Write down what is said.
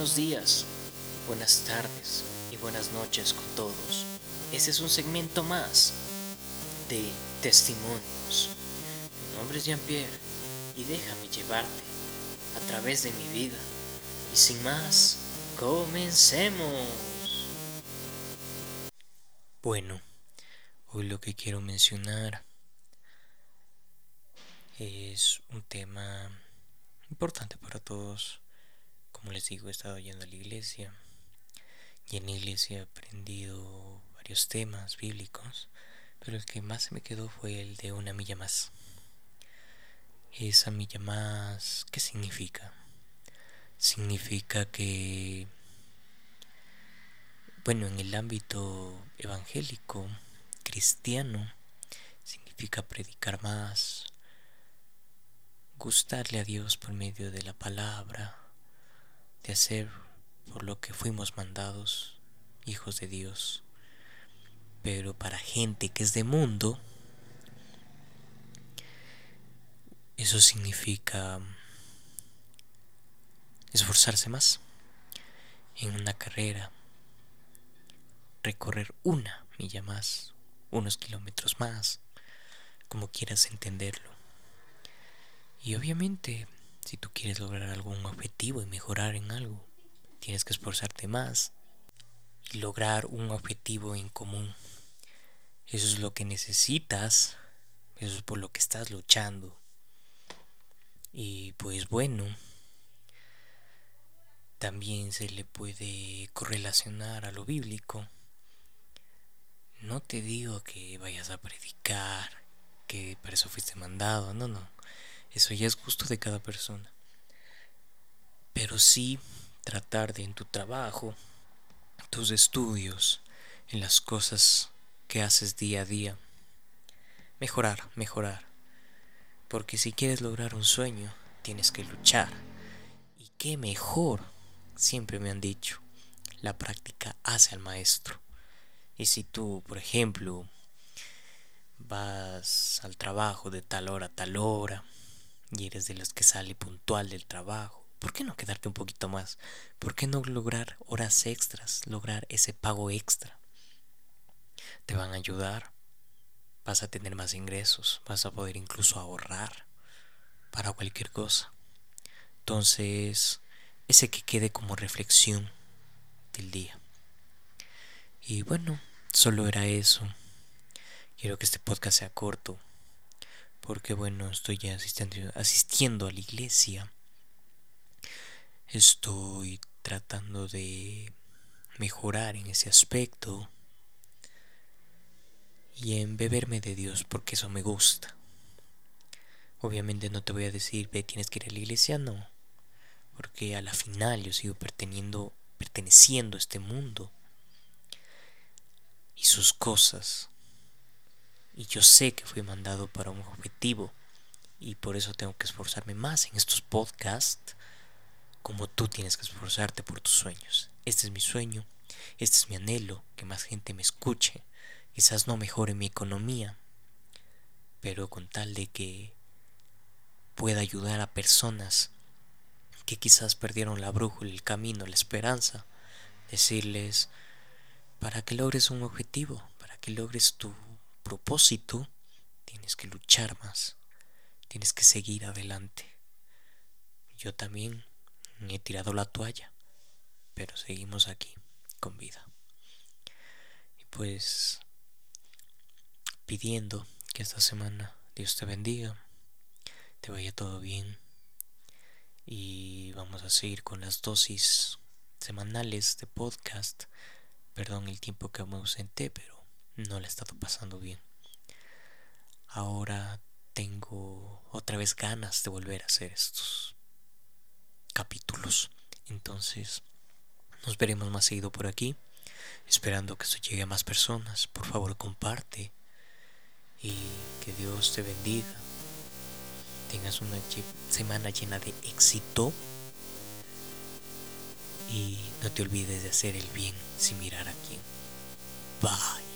buenos días, buenas tardes y buenas noches con todos. Este es un segmento más de testimonios. Mi nombre es Jean-Pierre y déjame llevarte a través de mi vida. Y sin más, comencemos. Bueno, hoy lo que quiero mencionar es un tema importante para todos como les digo, he estado yendo a la iglesia y en la iglesia he aprendido varios temas bíblicos, pero el que más se me quedó fue el de una milla más. Esa milla más, ¿qué significa? Significa que, bueno, en el ámbito evangélico, cristiano, significa predicar más, gustarle a Dios por medio de la palabra, hacer por lo que fuimos mandados, hijos de Dios. Pero para gente que es de mundo, eso significa esforzarse más en una carrera, recorrer una milla más, unos kilómetros más, como quieras entenderlo. Y obviamente si tú quieres lograr algún objetivo y mejorar en algo, tienes que esforzarte más y lograr un objetivo en común. Eso es lo que necesitas, eso es por lo que estás luchando. Y pues bueno, también se le puede correlacionar a lo bíblico. No te digo que vayas a predicar, que para eso fuiste mandado, no, no. Eso ya es gusto de cada persona. Pero sí tratar de en tu trabajo, tus estudios, en las cosas que haces día a día, mejorar, mejorar. Porque si quieres lograr un sueño, tienes que luchar. Y qué mejor, siempre me han dicho, la práctica hace al maestro. Y si tú, por ejemplo, vas al trabajo de tal hora a tal hora, y eres de los que sale puntual del trabajo, ¿por qué no quedarte un poquito más? ¿Por qué no lograr horas extras, lograr ese pago extra? Te van a ayudar, vas a tener más ingresos, vas a poder incluso ahorrar para cualquier cosa. Entonces, ese que quede como reflexión del día. Y bueno, solo era eso. Quiero que este podcast sea corto, porque bueno, estoy ya asistiendo, asistiendo a la iglesia. Estoy tratando de mejorar en ese aspecto y en beberme de Dios porque eso me gusta. Obviamente no te voy a decir, ve, tienes que ir a la iglesia, no. Porque a la final yo sigo perteneciendo, perteneciendo a este mundo y sus cosas. Y yo sé que fui mandado para un objetivo. Y por eso tengo que esforzarme más en estos podcasts. Como tú tienes que esforzarte por tus sueños. Este es mi sueño. Este es mi anhelo. Que más gente me escuche. Quizás no mejore mi economía. Pero con tal de que pueda ayudar a personas que quizás perdieron la brújula, el camino, la esperanza. Decirles, para que logres un objetivo, para que logres tu propósito, tienes que luchar más, tienes que seguir adelante. Yo también he tirado la toalla, pero seguimos aquí con vida. Y pues pidiendo que esta semana Dios te bendiga, te vaya todo bien y vamos a seguir con las dosis semanales de podcast. Perdón el tiempo que me ausenté, pero no le he estado pasando bien. Ahora tengo otra vez ganas de volver a hacer estos capítulos. Entonces, nos veremos más seguido por aquí. Esperando que esto llegue a más personas. Por favor, comparte. Y que Dios te bendiga. Tengas una semana llena de éxito. Y no te olvides de hacer el bien sin mirar a quién. Bye.